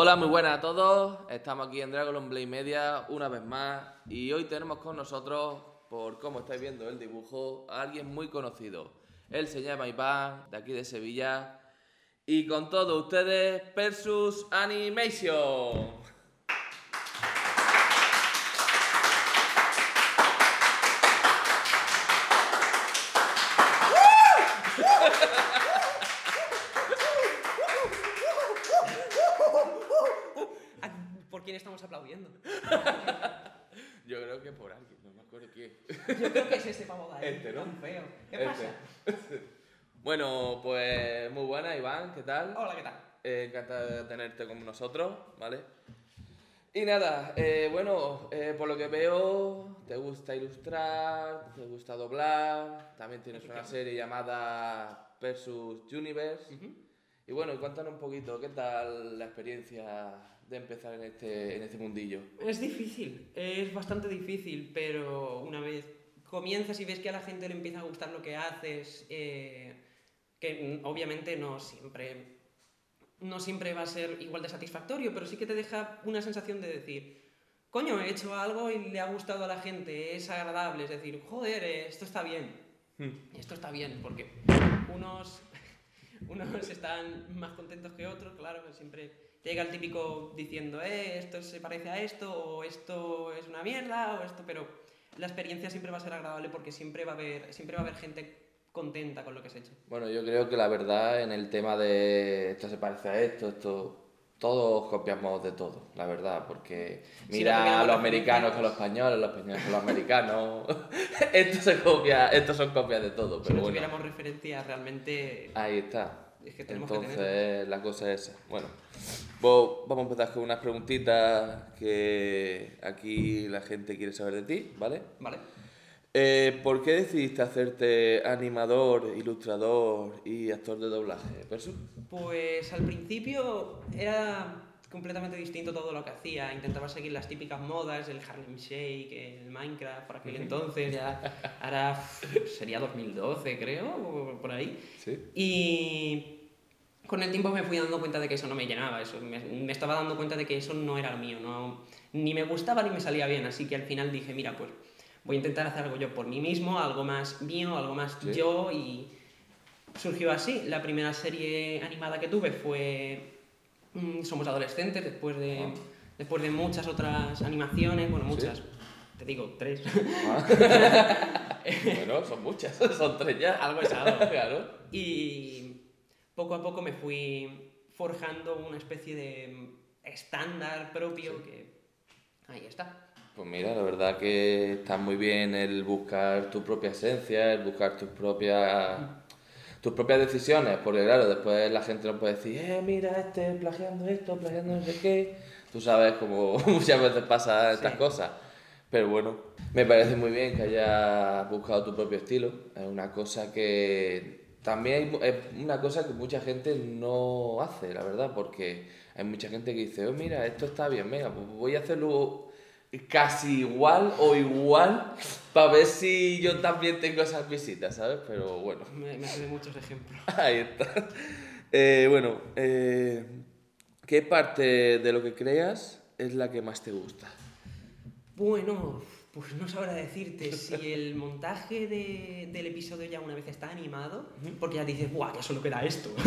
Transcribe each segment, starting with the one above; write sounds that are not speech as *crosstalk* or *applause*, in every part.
Hola, muy buenas a todos. Estamos aquí en Dragon Blade Media una vez más y hoy tenemos con nosotros, por cómo estáis viendo el dibujo, a alguien muy conocido. Él se llama Iván, de aquí de Sevilla. Y con todos ustedes, Persus Animation. Ah, ¿Por quién estamos aplaudiendo? Yo creo que por alguien, no me acuerdo quién. Yo creo que es ese pavo de ahí. Este, ¿no? tan feo. ¿Qué Este. pasa? Bueno, pues muy buena, Iván, ¿qué tal? Hola, ¿qué tal? Eh, encantado de tenerte con nosotros, ¿vale? Y nada, eh, bueno, eh, por lo que veo, te gusta ilustrar, te gusta doblar, también tienes una serie llamada Versus Universe. Y bueno, cuéntanos un poquito, ¿qué tal la experiencia de empezar en este, en este mundillo? Es difícil, es bastante difícil, pero una vez comienzas y ves que a la gente le empieza a gustar lo que haces, eh, que obviamente no siempre, no siempre va a ser igual de satisfactorio, pero sí que te deja una sensación de decir, coño, he hecho algo y le ha gustado a la gente, es agradable, es decir, joder, eh, esto está bien. Esto está bien, porque unos, *laughs* unos están más contentos que otros, claro, siempre llega el típico diciendo, eh, esto se parece a esto, o esto es una mierda, o esto, pero la experiencia siempre va a ser agradable porque siempre va a haber, siempre va a haber gente contenta con lo que has hecho. Bueno, yo creo que la verdad en el tema de esto se parece a esto, esto, todos copiamos de todo, la verdad, porque Sí, mira que a los americanos con los españoles, los españoles con los americanos, esto se copia, estos son copias de todo, Si pero no bueno, tuviéramos referencia realmente... ahí está. Es que tenemos que Entonces la cosa es esa. Bueno, pues vamos a empezar con unas preguntitas que aquí la gente quiere saber de ti, ¿vale? Vale. Eh, ¿Por qué decidiste hacerte animador, ilustrador y actor de doblaje? Pues al principio era completamente distinto todo lo que hacía. Intentaba seguir las típicas modas, el Harlem Shake, el Minecraft, por aquel entonces, ya ahora sería 2012 creo, o por ahí. Sí. Y con el tiempo me fui dando cuenta de que eso no me llenaba, eso, me, me estaba dando cuenta de que eso no era lo mío, no, ni me gustaba ni me salía bien, así que al final dije, mira, pues voy a intentar hacer algo yo por mí mismo, algo más mío, algo más Sí. yo y surgió así. La primera serie animada que tuve fue mm, Somos Adolescentes, después de, Ah. después de muchas otras animaciones, bueno, Sí. muchas, te digo, tres. Ah. *laughs* bueno, son muchas, *laughs* son tres ya. Algo es algo. Claro. Y poco a poco me fui forjando una especie de estándar propio que ahí está. Pues mira, la verdad que está muy bien el buscar tu propia esencia, el buscar tus propias tus propias decisiones, porque claro, después la gente no puede decir, eh, mira, este plagiando esto, plagiando no sé qué. Tú sabes como *laughs* muchas veces pasa estas Sí. cosas. Pero bueno, me parece muy bien que hayas buscado tu propio estilo. Es una cosa que también hay es una cosa que mucha gente no hace, la verdad, porque hay mucha gente que dice, oh, mira, esto está bien, venga, pues voy a hacerlo casi igual o igual para ver si yo también tengo esas visitas, ¿sabes? Pero bueno, Me, me de muchos ejemplos. *laughs* ahí está. Eh, bueno, eh, ¿qué parte de lo que creas es la que más te gusta? Bueno, pues no sabrá decirte si el montaje de- del episodio ya una vez está animado, porque ya dices, ¡buah, que solo queda esto! *laughs*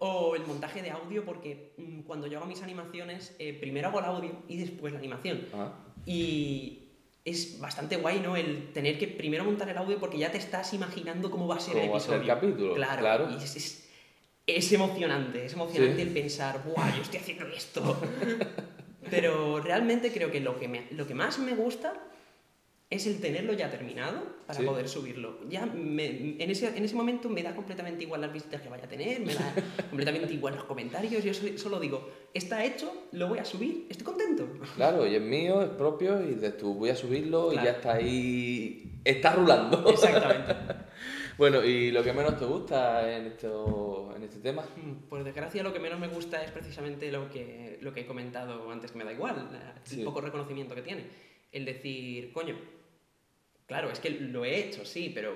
o el montaje de audio, porque mm, cuando yo hago mis animaciones, eh, primero hago el audio y después la animación. Ah, Y es bastante guay, ¿no? El tener que primero montar el audio porque ya te estás imaginando cómo va a ser el Cómo va a ser episodio. el capítulo, Claro, claro. y es, es- es emocionante, es emocionante Sí. el pensar, ¡buah, yo estoy haciendo esto! *laughs* Pero realmente creo que lo que, me- lo que más me gusta es el tenerlo ya terminado para Sí. poder subirlo. Ya me- en, ese, en ese momento me da completamente igual las visitas que vaya a tener, me da *laughs* completamente igual los comentarios. Yo so- solo digo, está hecho, lo voy a subir, estoy contento. claro, y es mío, es propio, y de tú voy a subirlo y Claro. ya está ahí, está rulando. Exactamente. *laughs* bueno, ¿y lo que menos te gusta en, esto, en este tema? Mm, Por desgracia, lo que menos me gusta es precisamente lo que, lo que he comentado antes, que me da igual, la- Sí. el poco reconocimiento que tiene. El decir, coño, claro, es que lo he hecho, sí, pero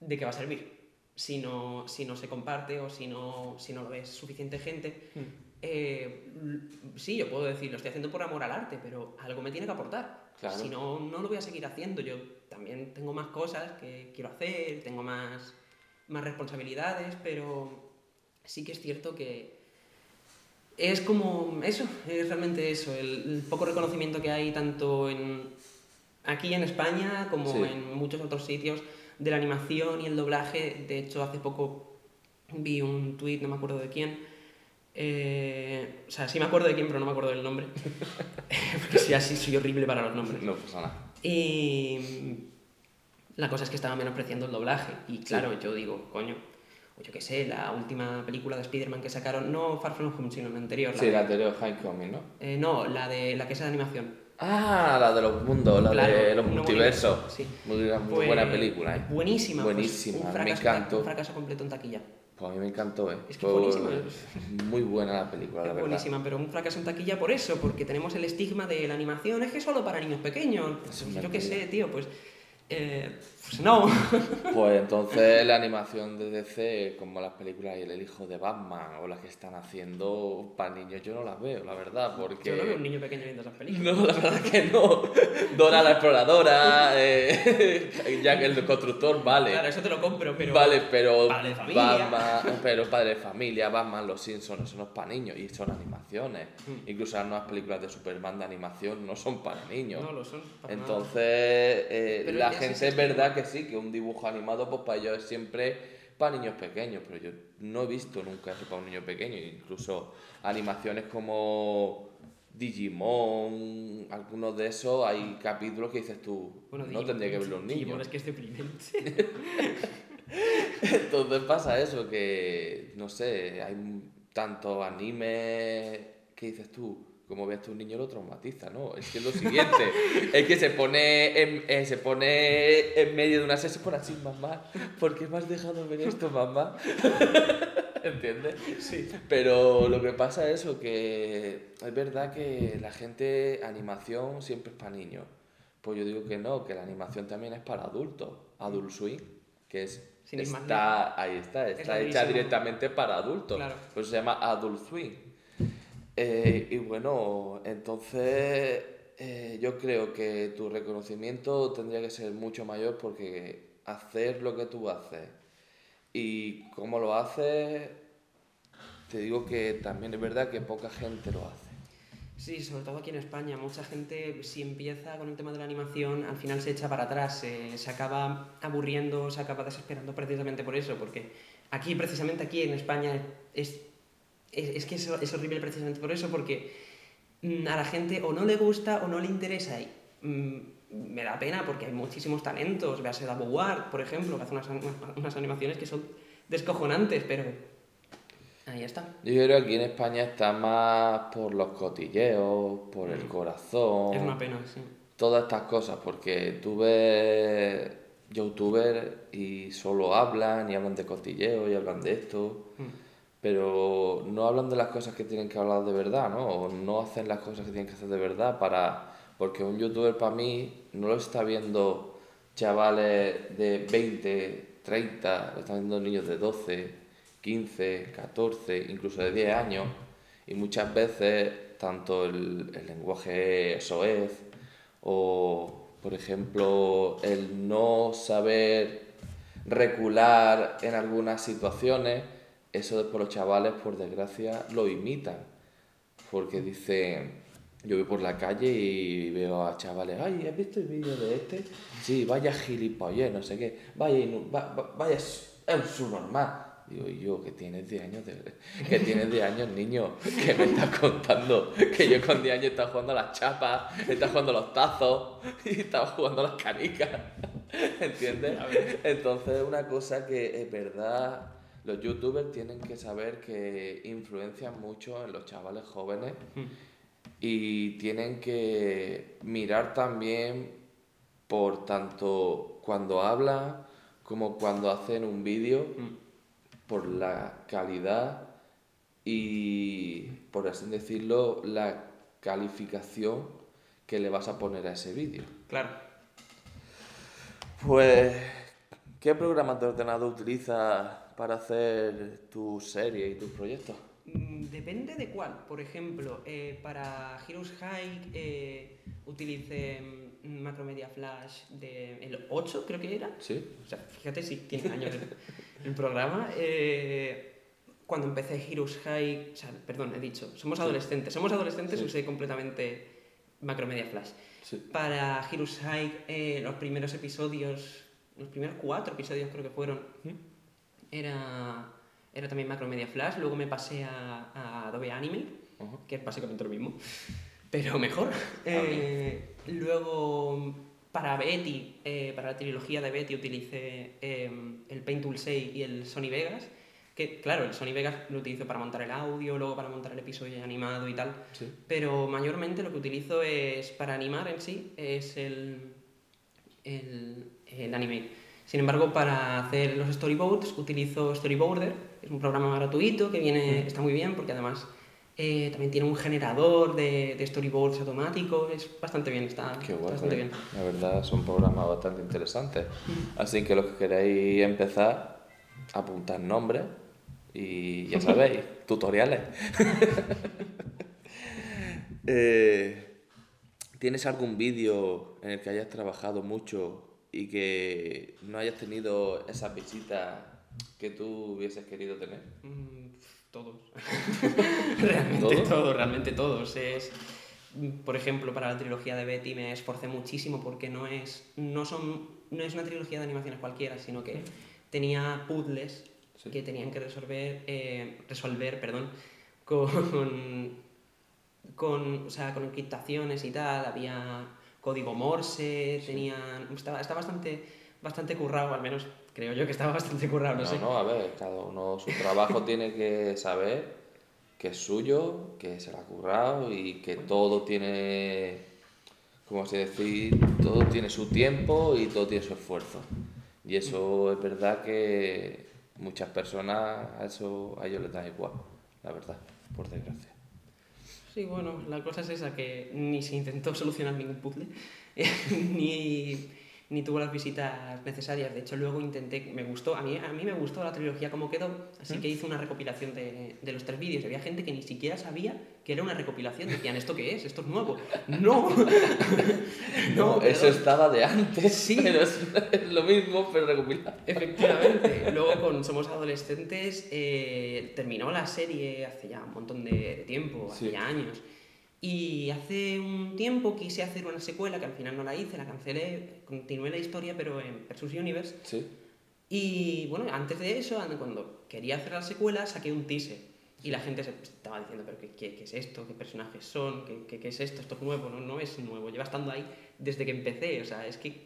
¿de qué va a servir? si no, si no se comparte o si no, si no lo ve suficiente gente. Hmm. Eh, sí, yo puedo decir, lo estoy haciendo por amor al arte, pero algo me tiene que aportar. Claro. Si no, no lo voy a seguir haciendo. Yo también tengo más cosas que quiero hacer, tengo más, más responsabilidades, pero sí que es cierto que es como eso, es realmente eso, el, el poco reconocimiento que hay tanto en, aquí en España como Sí. en muchos otros sitios de la animación y el doblaje. De hecho, hace poco vi un tuit, no me acuerdo de quién. eh, o sea, sí me acuerdo de quién, pero no me acuerdo del nombre. *laughs* *laughs* Porque sí, así soy horrible para los nombres. No pasa nada. Y la cosa es que estaba menospreciando el doblaje. Y claro, yo digo, coño, o yo qué sé, la última película de Spider-Man que sacaron, no Far From Home, sino la anterior. la Sí, de- la anterior Homecoming, ¿no? eh, no, la de la que es de animación. Ah, la de los mundos, la Claro, de los multiversos. multiverso, sí. Muy, muy Pues, buena película, ¿eh? Buenísima. pues, Buenísima, un me fracaso, encantó. Un fracaso completo en taquilla. Pues a mí me encantó, ¿eh? Es que Fue buenísima. Muy buena la película, la Es verdad. buenísima, pero un fracaso en taquilla por eso, porque tenemos el estigma de la animación, es que es solo para niños pequeños. Eso yo qué sé, tío, pues. Eh, pues no. *laughs* Pues entonces la animación de DC, como las películas El hijo de Batman o las que están haciendo para niños, yo no las veo, la verdad, porque... Yo no veo un niño pequeño viendo esas películas. No, la verdad que no. Dora la exploradora, eh, *laughs* Jack el constructor, vale. Claro, eso te lo compro, pero. Vale, pero Padre de familia. Batman, pero padre de familia, Batman, los Simpsons, eso no es para niños y son animaciones. Mm. Incluso las nuevas películas de Superman de animación no son para niños. No lo son. para. Entonces, eh, la gente es si- verdad que sí, que un dibujo animado, pues para ellos es siempre para niños pequeños, pero yo no he visto nunca eso para un niño pequeño. Incluso animaciones como Digimon, algunos de esos, hay capítulos que dices tú, Bueno, no Digimon- tendría que ver los Digimon niños. es que es deprimente. *laughs* Entonces pasa eso, que no sé, hay tantos animes que dices tú, como ves tú un niño lo traumatiza, ¿no? Es que es lo siguiente, es que se pone en, eh, se pone en medio de una serie, se pone así, mamá, ¿por qué me has dejado ver esto, mamá? *laughs* ¿Entiendes? sí. Pero lo que pasa es eso, que es verdad que la gente, animación siempre es para niños. Pues yo digo que no, que la animación también es para adultos. Adult Swim, que es Sin está, ahí está, está hecha directamente para adultos. Claro. Por eso se llama Adult Swim. Eh, y bueno, entonces eh, yo creo que tu reconocimiento tendría que ser mucho mayor porque hacer lo que tú haces y cómo lo haces, te digo que también es verdad que poca gente lo hace. Sí, sobre todo aquí en España, mucha gente si empieza con el tema de la animación, al final se echa para atrás, se, acaba aburriendo, se acaba desesperando precisamente por eso, porque aquí, precisamente aquí en España, es, es, es que es, es horrible precisamente por eso, porque mm, a la gente o no le gusta o no le interesa y mm, me da pena porque hay muchísimos talentos, véase Davo Ward, por ejemplo, que hace unas- unas animaciones que son descojonantes, pero ahí está. Yo creo que aquí en España está más por los cotilleos, por el corazón. Es una pena, sí. todas estas cosas, porque tú ves youtubers y solo hablan y hablan de cotilleo y hablan de esto, Mm. pero no hablan de las cosas que tienen que hablar de verdad, ¿no? O no hacen las cosas que tienen que hacer de verdad para... Porque un youtuber para mí no lo está viendo chavales de 20, 30, lo están viendo niños de 12, 15, 14, incluso de 10 años. Y muchas veces tanto el, el lenguaje soez o, por ejemplo, el no saber recular en algunas situaciones, eso después los chavales, por desgracia, lo imitan. Porque dicen, yo voy por la calle y veo a chavales, ay, ¿has visto el vídeo de este? Sí, vaya gilipollez, no sé qué, vaya, va- va- vaya, es un subnormal. Digo, yo, que tienes 10 años, de, *laughs* que tienes 10 años, niño, que me estás contando que yo con 10 años estaba jugando a las chapas, estaba jugando a los tazos *laughs* y estaba jugando a las canicas, *laughs* ¿entiendes? Entonces, una cosa que es verdad, los youtubers tienen que saber que influencian mucho en los chavales jóvenes y tienen que mirar también por tanto cuando hablan como cuando hacen un vídeo por la calidad y por así decirlo la calificación que le vas a poner a ese vídeo Claro. pues ¿Qué programas de ordenador utilizas para hacer tus series y tus proyectos? Mm, Depende de cuál. Por ejemplo, eh, para Heroes High eh, utilicé mm, Macromedia Flash del 8, creo que era. Sí. O sea, fíjate si tiene años *laughs* el, programa. Eh, cuando empecé Heroes High, o sea, perdón, he dicho, somos adolescentes. Somos adolescentes, usé completamente Macromedia Flash. Para Heroes High, eh, los primeros episodios, los primeros cuatro episodios creo que fueron, era, era también Macromedia Flash. Luego me pasé a, a Adobe Animate, Ujú. que es básicamente lo mismo, pero mejor. Eh, luego, para Betty, eh, para la trilogía de Betty, utilicé eh, el Paint Tool 6 y el Sony Vegas. Que, claro, el Sony Vegas lo utilizo para montar el audio, luego para montar el episodio animado y tal. Sí. Pero mayormente lo que utilizo es para animar en sí, es el, el, el Animate. Sin embargo, para hacer los storyboards utilizo Storyboarder, es un programa gratuito que viene, está muy bien porque además eh, también tiene un generador de, de storyboards automático, es bastante bien, está, Qué bastante bien. La verdad, son programas bastante interesantes. Así que los que queráis empezar, apuntad nombres y ya sabéis, *laughs* tutoriales. *laughs* Eh, ¿Tienes algún vídeo en el que hayas trabajado mucho y que no hayas tenido esas visitas que tú hubieses querido tener? Mm. *laughs* realmente todos, realmente todos. Es, por ejemplo, para la trilogía de Betty me esforcé muchísimo porque no es, no son, no es una trilogía de animaciones cualquiera, sino que tenía puzzles Sí. que tenían que resolver, eh, resolver perdón, *laughs* con, con, o sea, con encriptaciones y tal. Había código Morse, tenían, estaba, está bastante, bastante currado, al menos creo yo que estaba bastante currado, no, No, sé. no, a ver, cada uno su trabajo tiene que saber que es suyo, que se lo ha currado y que todo tiene, como así decir, todo tiene su tiempo y todo tiene su esfuerzo. Y eso es verdad que muchas personas a eso a ellos les da igual, la verdad, por desgracia. Sí, bueno, la cosa es esa, que ni se intentó solucionar ningún puzzle, *laughs* ni, ni tuvo las visitas necesarias. De hecho, luego intenté, me gustó, a mí, a mí me gustó la trilogía como quedó, así que hice una recopilación de, de los tres vídeos. Había gente que ni siquiera sabía que era una recopilación. Decían, ¿esto qué es? ¿Esto es nuevo? *laughs* ¡No! No, eso estaba de antes, Sí. *laughs* pero es, es lo mismo, pero recopilado. Efectivamente. Luego con Somos Adolescentes eh, terminó la serie hace ya un montón de, de tiempo, hace Sí. ya años. Y hace un tiempo quise hacer una secuela que al final no la hice, la cancelé, continué la historia pero en Versus Universe. Sí, Y bueno, antes de eso, an- cuando quería hacer la secuela, saqué un teaser. Y la gente se estaba diciendo, pero ¿qué, qué, qué es esto? ¿Qué personajes son? ¿Qué, qué, qué es esto? ¿Esto es nuevo? No, no es nuevo. Lleva estando ahí desde que empecé. O sea, es que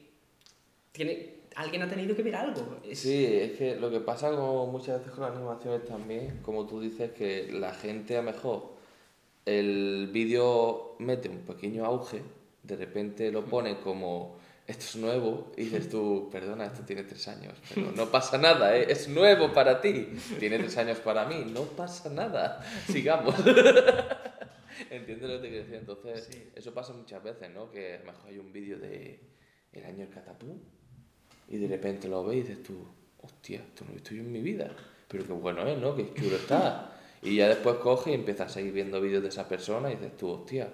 tiene, alguien ha tenido que ver algo. Es- Sí, es que lo que pasa con muchas veces con las animaciones también, como tú dices, que la gente a lo mejor el vídeo mete un pequeño auge, de repente lo pone como esto es nuevo y dices tú, perdona, esto tiene tres años, pero *laughs* no pasa nada, ¿eh? es nuevo para ti, tiene tres años para mí, no pasa nada, *laughs* sigamos. *laughs* ¿Entiendes lo que te quiero decir? Entonces, Sí. eso pasa muchas veces, ¿no? Que a lo mejor hay un vídeo de el año del catapum y de repente lo ves y dices tú, hostia, esto no lo he visto yo en mi vida. Pero qué bueno es, ¿no? Qué chulo está. Y ya después coges y empiezas a seguir viendo vídeos de esa persona y dices tú, hostia,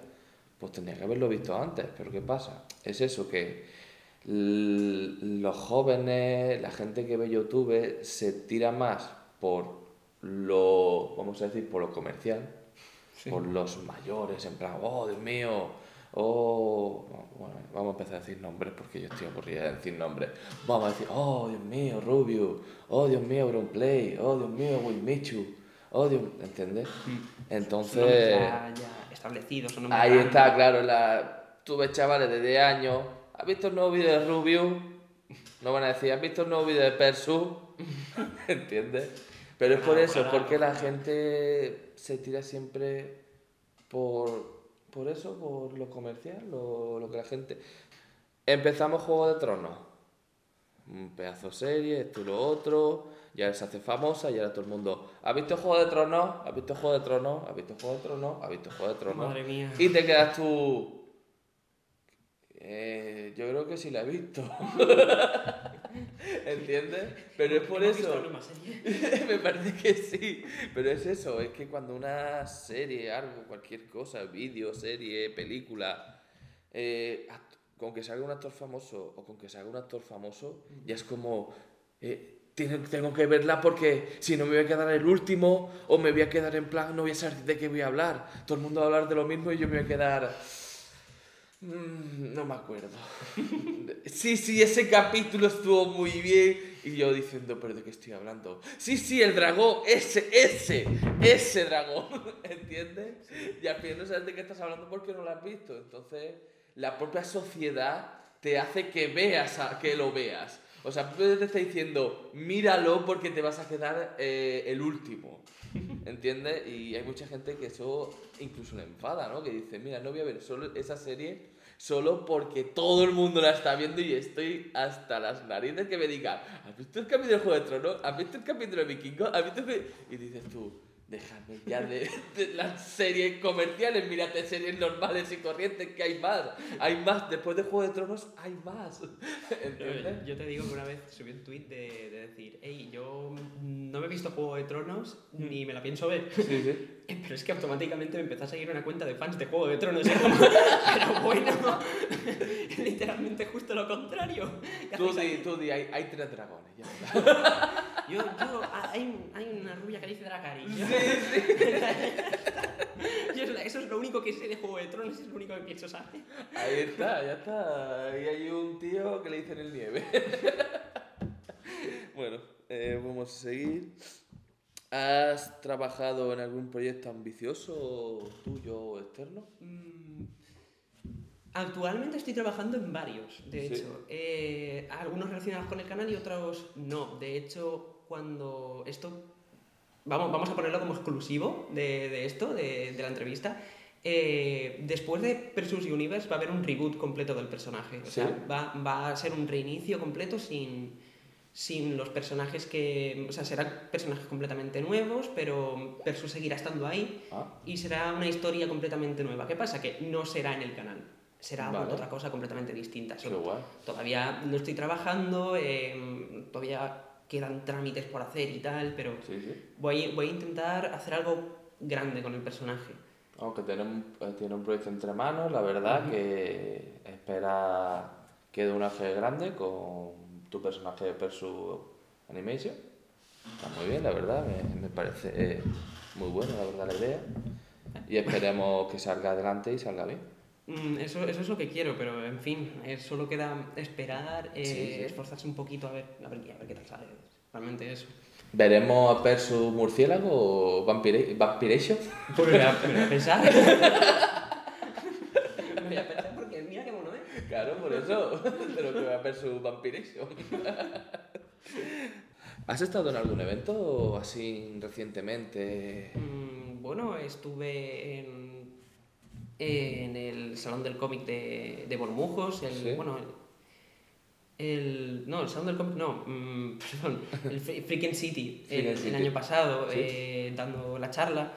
pues tendría que haberlo visto antes. Pero ¿qué pasa? Es eso, que los jóvenes, la gente que ve YouTube, se tira más por lo, vamos a decir, por lo comercial, por los mayores, en plan, oh, Dios mío, oh, bueno, vamos a empezar a decir nombres porque yo estoy aburrida de decir nombres. Vamos a decir, oh, Dios mío, Rubio, oh, Dios mío, Auronplay, oh, Dios mío, Wilmichu, oh, Dios, ¿entiendes? Entonces, ya, ya establecidos. ahí grandes. está, claro, la, tú ves chavales de 10 años, ¿has visto el nuevo vídeo de Rubio? No van a decir, ¿has visto el nuevo vídeo de Persu? *laughs* ¿Entiendes? Pero es por Claro, eso, claro, porque la claro. gente se tira siempre por, por eso, por lo comercial, lo, lo que la gente... Empezamos Juego de Tronos. Un pedazo de serie, esto y lo otro, ya se hace famosa y ahora todo el mundo, ¿has visto Juego de Tronos? ¿Has visto Juego de Tronos? ¿Has visto Juego de Tronos? ¿Has visto Juego de Tronos? Madre mía. Y te quedas tú. eh, yo creo que sí la he visto. *laughs* ¿Entiendes? Pero es por ¿Hemos visto eso. *laughs* Me parece que sí, pero es eso, es que cuando una serie, algo, cualquier cosa, vídeo, serie, película, eh, con que salga un actor famoso o con que salga un actor famoso, ya es como, eh, tengo que verla porque si no me voy a quedar el último o me voy a quedar en plan, no voy a saber de qué voy a hablar. Todo el mundo va a hablar de lo mismo y yo me voy a quedar... Mm, No me acuerdo. *laughs* Sí, sí, ese capítulo estuvo muy bien. Y yo diciendo, ¿pero de qué estoy hablando? Sí, sí, el dragón, ese, ese, ese dragón. *laughs* ¿Entiendes? Y al final no sabes de qué estás hablando porque no lo has visto. Entonces, la propia sociedad te hace que veas, a- que lo veas. O sea, te está diciendo, míralo porque te vas a quedar eh, el último. *laughs* ¿Entiendes? Y hay mucha gente que eso incluso le enfada, ¿no? Que dice, mira, no voy a ver solo esa serie solo porque todo el mundo la está viendo y estoy hasta las narices que me digan, ¿has visto el capítulo de Juego de Tronos? ¿Has visto el capítulo de Vikingo? ¿Has visto que...? Y dices tú, déjame ya de, de las series comerciales, mírate series normales y corrientes que hay más. Hay más, después de Juego de Tronos hay más. *laughs* ¿Entiendes? Yo te digo que una vez subí un tweet de, de decir, hey, yo no me he visto Juego de Tronos ni me la pienso ver. Sí, sí. *laughs* Pero es que automáticamente me empezó a seguir una cuenta de fans de Juego de Tronos. *laughs* como, Pero bueno, literalmente justo lo contrario. ¿Qué Tú di, tú di, hay, hay tres dragones. Ya. Yo, yo, ah, hay, hay una rubia que dice *laughs* Yo es la- eso es lo único que sé de Juego de Tronos, es lo único que pienso saber. Ahí está, ya está. Ahí hay un tío que le dicen el nieve. *laughs* bueno, eh, vamos a seguir. ¿Has trabajado en algún proyecto ambicioso tuyo o externo? Mm, Actualmente estoy trabajando en varios, de Sí. hecho. Eh, algunos relacionados con el canal y otros no. De hecho, cuando esto... Vamos, vamos a ponerlo como exclusivo de, de esto, de, de la entrevista. Eh, después de Persus Universe va a haber un reboot completo del personaje. O sea, va, va a ser un reinicio completo sin, sin los personajes que... O sea, serán personajes completamente nuevos, pero Persus seguirá estando ahí Ah, y será una historia completamente nueva. ¿Qué pasa? Que no será en el canal, será Vale. otra cosa completamente distinta. Solo- todavía no estoy trabajando, eh, todavía quedan trámites por hacer y tal, pero Sí, sí. voy, voy a intentar hacer algo grande con el personaje. Aunque tiene un, eh, tiene un proyecto entre manos, la verdad que espera que dé un auge grande con tu personaje de Persu Animation. Está muy bien, la verdad, me, me parece eh, muy buena, la verdad, la idea. Y esperemos que salga adelante y salga bien. Mm, Eso, eso es lo que quiero, pero en fin, eh, solo queda esperar, eh, Sí, sí. esforzarse un poquito a ver, a ver, qué- a ver qué tal sale. Realmente eso. ¿Veremos a Persu Murciélago o Vampire, Vampiration? Pues me voy a, me voy a pensar. me *laughs* voy a pensar porque mira qué mono es. Claro, por eso, de lo que va a Persu Vampiration. *laughs* ¿Has estado en algún evento así recientemente? Mm, bueno, estuve en, en el Salón del Cómic de, de Bormujos, el, Sí. bueno, el, el- no, el Salón del Cómic, no, mm, *laughs* perdón, el Fre- Freaking City, el, el año pasado, Sí. eh, dando la charla,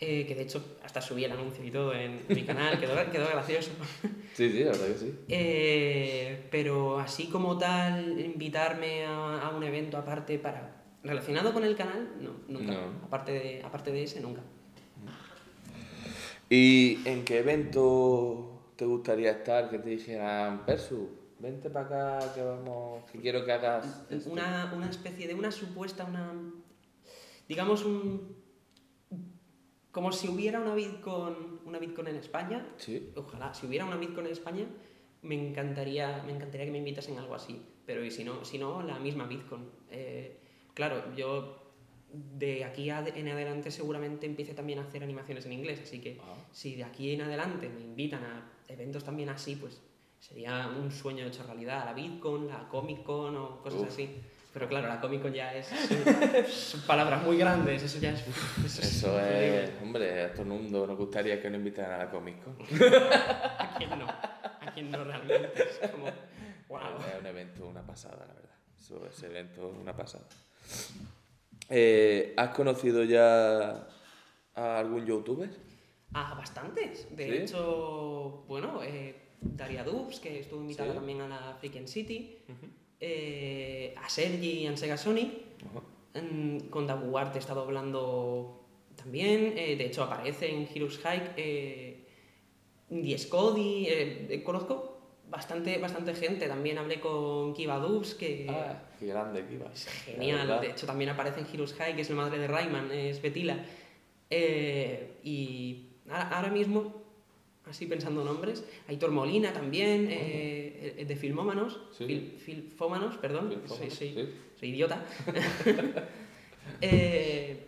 eh, que de hecho hasta subí el anuncio y todo en mi canal, quedó, *laughs* quedó gracioso. *laughs* Sí, sí, la verdad que sí. Eh, pero así como tal, invitarme a, a un evento aparte para relacionado con el canal, no, nunca. No. Aparte, de, aparte de ese, nunca. ¿Y en qué evento te gustaría estar? Que te dijeran, Persu, vente para acá, que vamos, que quiero que hagas esto"? Una, una especie de una supuesta, una. Digamos un. Como si hubiera una Bitcoin, una Bitcoin en España. Sí. Ojalá, si hubiera una Bitcoin en España, me encantaría, me encantaría que me invitasen a algo así. Pero y si no, si no la misma Bitcoin. Eh, claro, yo de aquí en adelante seguramente empiece también a hacer animaciones en inglés, así que Ah. si de aquí en adelante me invitan a eventos también así, pues sería un sueño hecho realidad. La Bitcoin, la Comic Con o cosas Uf. así. Pero claro, la Comic Con ya es. *laughs* son palabras muy grandes, eso ya es. Eso, Eso increíble. es, hombre, a todo el mundo nos gustaría que nos invitaran a la Comic Con. *laughs* ¿A quién no? ¿A quién no realmente? Es como. ¡Wow! Es un evento, una pasada, la verdad. Eso, ese evento, una pasada. Eh, ¿Has conocido ya a algún youtuber? Ah, bastantes. De ¿Sí? hecho, bueno, eh, Daria Dubs, que estuvo invitada Sí. también a la Freaking City. eh, a Sergi y a Sega Sony. En- con Dabu Arte está doblando también. de hecho, aparece en Heroes Hike. Diez Cody. conozco bastante, bastante gente. También hablé con Kiva Dubs, que Ah, qué grande iba. es genial. De hecho, también aparece en Heroes High, que es la madre de Rayman, es Betila. Eh, y ahora, mismo, así pensando nombres, Aitor Molina también, eh, eh, de Filmómanos. Sí. Fil- Filfómanos, perdón. Filfómanos, soy, soy- sí. soy idiota. *laughs* Eh,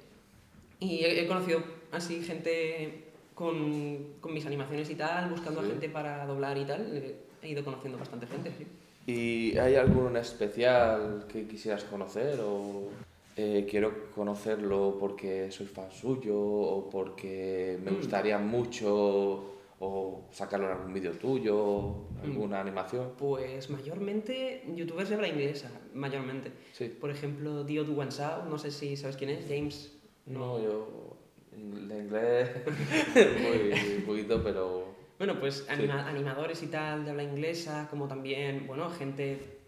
y he, he conocido así gente con, con mis animaciones y tal, buscando Sí. a gente para doblar y tal. He ido conociendo bastante gente, sí. ¿Y hay alguno en especial que quisieras conocer o eh, quiero conocerlo porque soy fan suyo o porque me Mm. gustaría mucho o sacarlo en algún vídeo tuyo, alguna animación? Pues mayormente youtubers de habla inglesa, mayormente. Sí. Por ejemplo, Dio Duansao, no sé si sabes quién es, James. No, yo de inglés *laughs* *laughs* muy poquito, pero Bueno, pues anima- animadores y tal de habla inglesa, como también, bueno, gente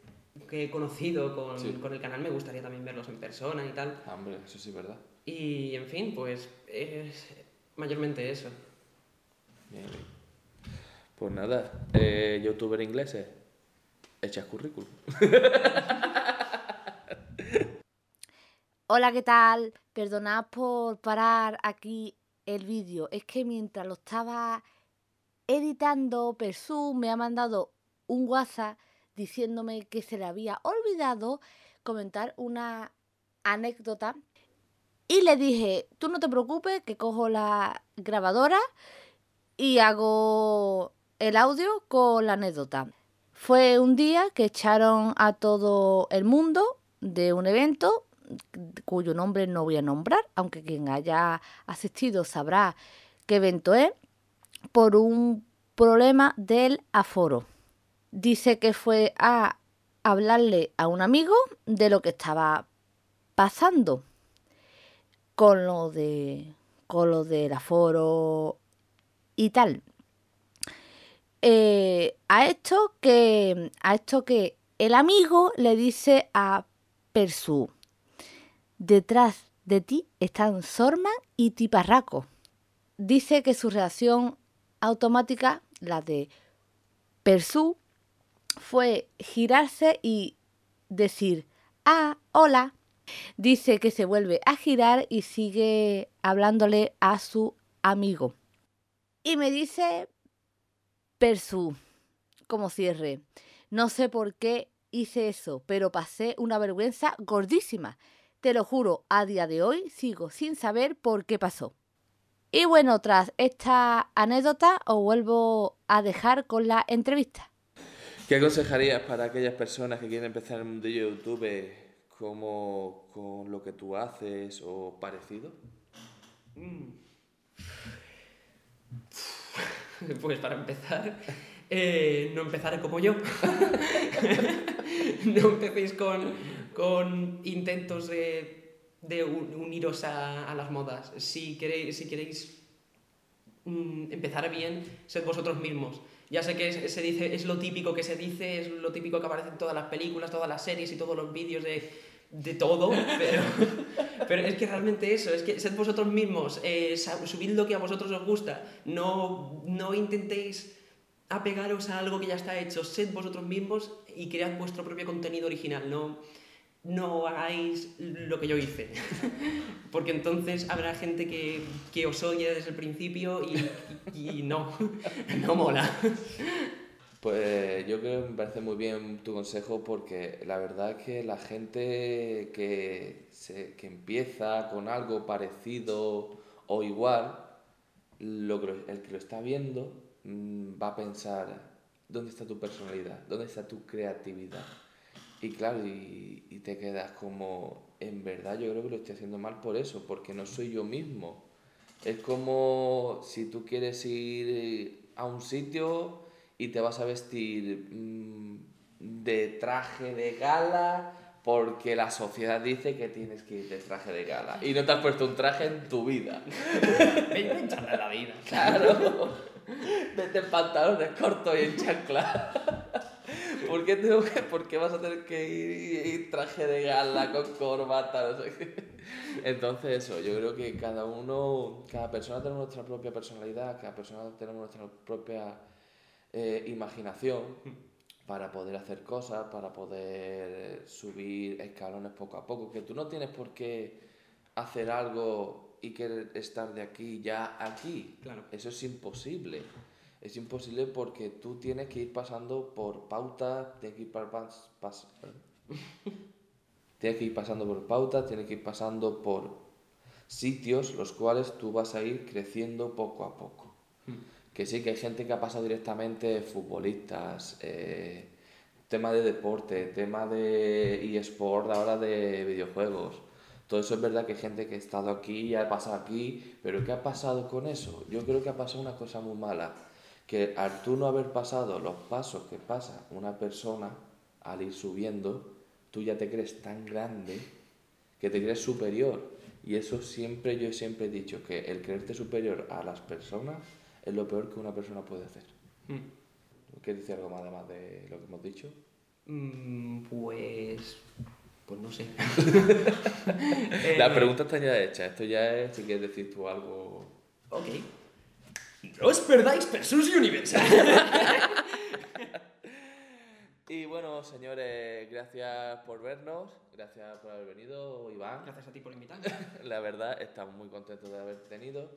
que he conocido con, Sí. con el canal, me gustaría también verlos en persona y tal. ah, hombre, eso sí es verdad. Y en fin, pues es mayormente eso. Bien, bien. Pues nada, eh, youtuber ingleses, echas currículum. Hola, ¿qué tal? Perdonad por parar aquí el vídeo. Es que mientras lo estaba editando, Persú me ha mandado un WhatsApp diciéndome que se le había olvidado comentar una anécdota. Y le dije, tú no te preocupes, que cojo la grabadora y hago el audio con la anécdota. Fue un día que echaron a todo el mundo de un evento cuyo nombre no voy a nombrar, aunque quien haya asistido sabrá qué evento es, por un problema del aforo. Dice que fue a hablarle a un amigo de lo que estaba pasando con lo de con lo del aforo y tal. Eh, a esto que a esto que el amigo le dice a Persú detrás de ti están Sorman y Tiparraco. Dice que su reacción automática, la de Persú, fue girarse y decir, ah, hola. Dice que se vuelve a girar y sigue hablándole a su amigo. Y me dice Persú, como cierre, no sé por qué hice eso, pero pasé una vergüenza gordísima. Te lo juro, a día de hoy sigo sin saber por qué pasó. Y bueno, tras esta anécdota os vuelvo a dejar con la entrevista. ¿Qué aconsejarías para aquellas personas que quieren empezar en el mundo de YouTube como con lo que tú haces o parecido? *laughs* Pues para empezar, eh, no empezaré como yo. *laughs* no empecéis con, con intentos de, de un- uniros a, a las modas. Si queréis, si queréis mm, empezar bien, sed vosotros mismos. Ya sé que es, se dice, es lo típico que se dice, es lo típico que aparece en todas las películas, todas las series y todos los vídeos de, de todo, pero, *laughs* pero es que realmente eso, es que sed vosotros mismos, eh, subid lo que a vosotros os gusta, no, no intentéis apegaros a algo que ya está hecho, sed vosotros mismos y cread vuestro propio contenido original, no, no hagáis lo que yo hice, *laughs* porque entonces habrá gente que, que os odie desde el principio y, no, *laughs* no mola. Pues yo creo que me parece muy bien tu consejo porque la verdad es que la gente que, se, que empieza con algo parecido o igual, lo- el que lo está viendo mm, va a pensar, ¿dónde está tu personalidad? ¿Dónde está tu creatividad? Y claro, y, y te quedas como, en verdad yo creo que lo estoy haciendo mal por eso, porque no soy yo mismo. Es como si tú quieres ir a un sitio y te vas a vestir mm, de traje de gala porque la sociedad dice que tienes que ir de traje de gala y no te has puesto un traje en tu vida. *laughs* Inventarle la vida. Claro. Vete en pantalones cortos y en chancla. ¿Por qué, tengo que- por qué vas a tener que ir, ir traje de gala con corbata? No sé qué? Entonces eso, yo creo que cada uno, cada persona tenemos nuestra propia personalidad, cada persona tenemos nuestra propia eh, imaginación para poder hacer cosas, para poder subir escalones poco a poco, que tú no tienes por qué hacer algo y querer estar de aquí ya aquí. Claro. Eso es imposible. Es imposible porque tú tienes que ir pasando por pautas, tienes que ir par- pas- pas- *laughs* tienes que ir pasando por pautas, tienes que ir pasando por sitios los cuales tú vas a ir creciendo poco a poco. Que sí, que hay gente que ha pasado directamente futbolistas, eh, tema de deporte, tema de eSport, ahora de videojuegos. Todo eso es verdad que hay gente que ha estado aquí y ha pasado aquí, pero ¿qué ha pasado con eso? Yo creo que ha pasado una cosa muy mala, que al tú no haber pasado los pasos que pasa una persona al ir subiendo, tú ya te crees tan grande que te crees superior. Y eso siempre, yo siempre he dicho, que el creerte superior a las personas es lo peor que una persona puede hacer. ¿Quieres decir algo más además de lo que hemos dicho? Mm, pues. Pues no sé. *laughs* La Eh, pregunta está ya hecha, esto ya es si quieres decir tú algo... Ok. No os perdáis Persus Universe. *laughs* Y bueno, señores, gracias por vernos, gracias por haber venido, Iván. Gracias a ti por invitarme. *laughs* La verdad, estamos muy contentos de haberte tenido.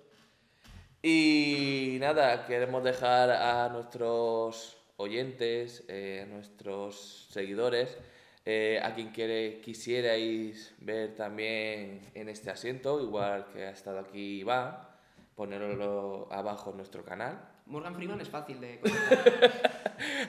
Y nada, queremos dejar a nuestros oyentes, eh, a nuestros seguidores, eh, a quien quiere, quisierais ver también en este asiento, igual que ha estado aquí Iván, ponerlo abajo en nuestro canal. Morgan Freeman es fácil de *laughs* contactar.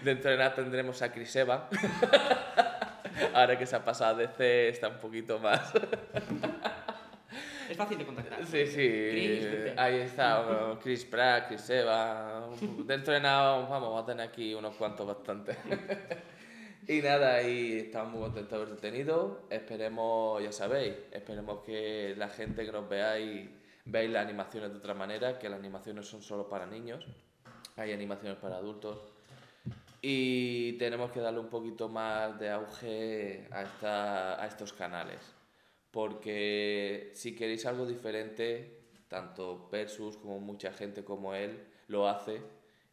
Dentro de nada tendremos a Chris Eva. *laughs* Ahora que se ha pasado de C está un poquito más. *laughs* es fácil de contactar. Sí, sí. Chris, ahí está. bueno, Chris Pratt, Chris Eva. Dentro de nada, vamos, a tener aquí unos cuantos bastantes. y nada, y estamos muy contentos de haberte tenido. Esperemos, ya sabéis, esperemos que la gente que nos veáis veáis las animaciones de otra manera, que las animaciones son solo para niños. Hay animaciones para adultos. Y tenemos que darle un poquito más de auge a, esta- a estos canales. Porque si queréis algo diferente, tanto Persus como mucha gente como él lo hace.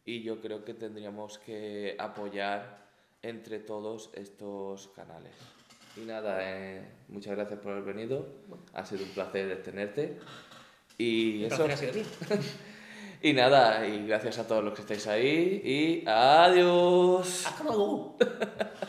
Y yo creo que tendríamos que apoyar entre todos estos canales. Y nada, eh, muchas gracias por haber venido. Ha sido un placer tenerte. Y eso. ha sido. *laughs* Y nada, y gracias a todos los que estáis ahí. Y adiós. ¡Hasta luego! *laughs*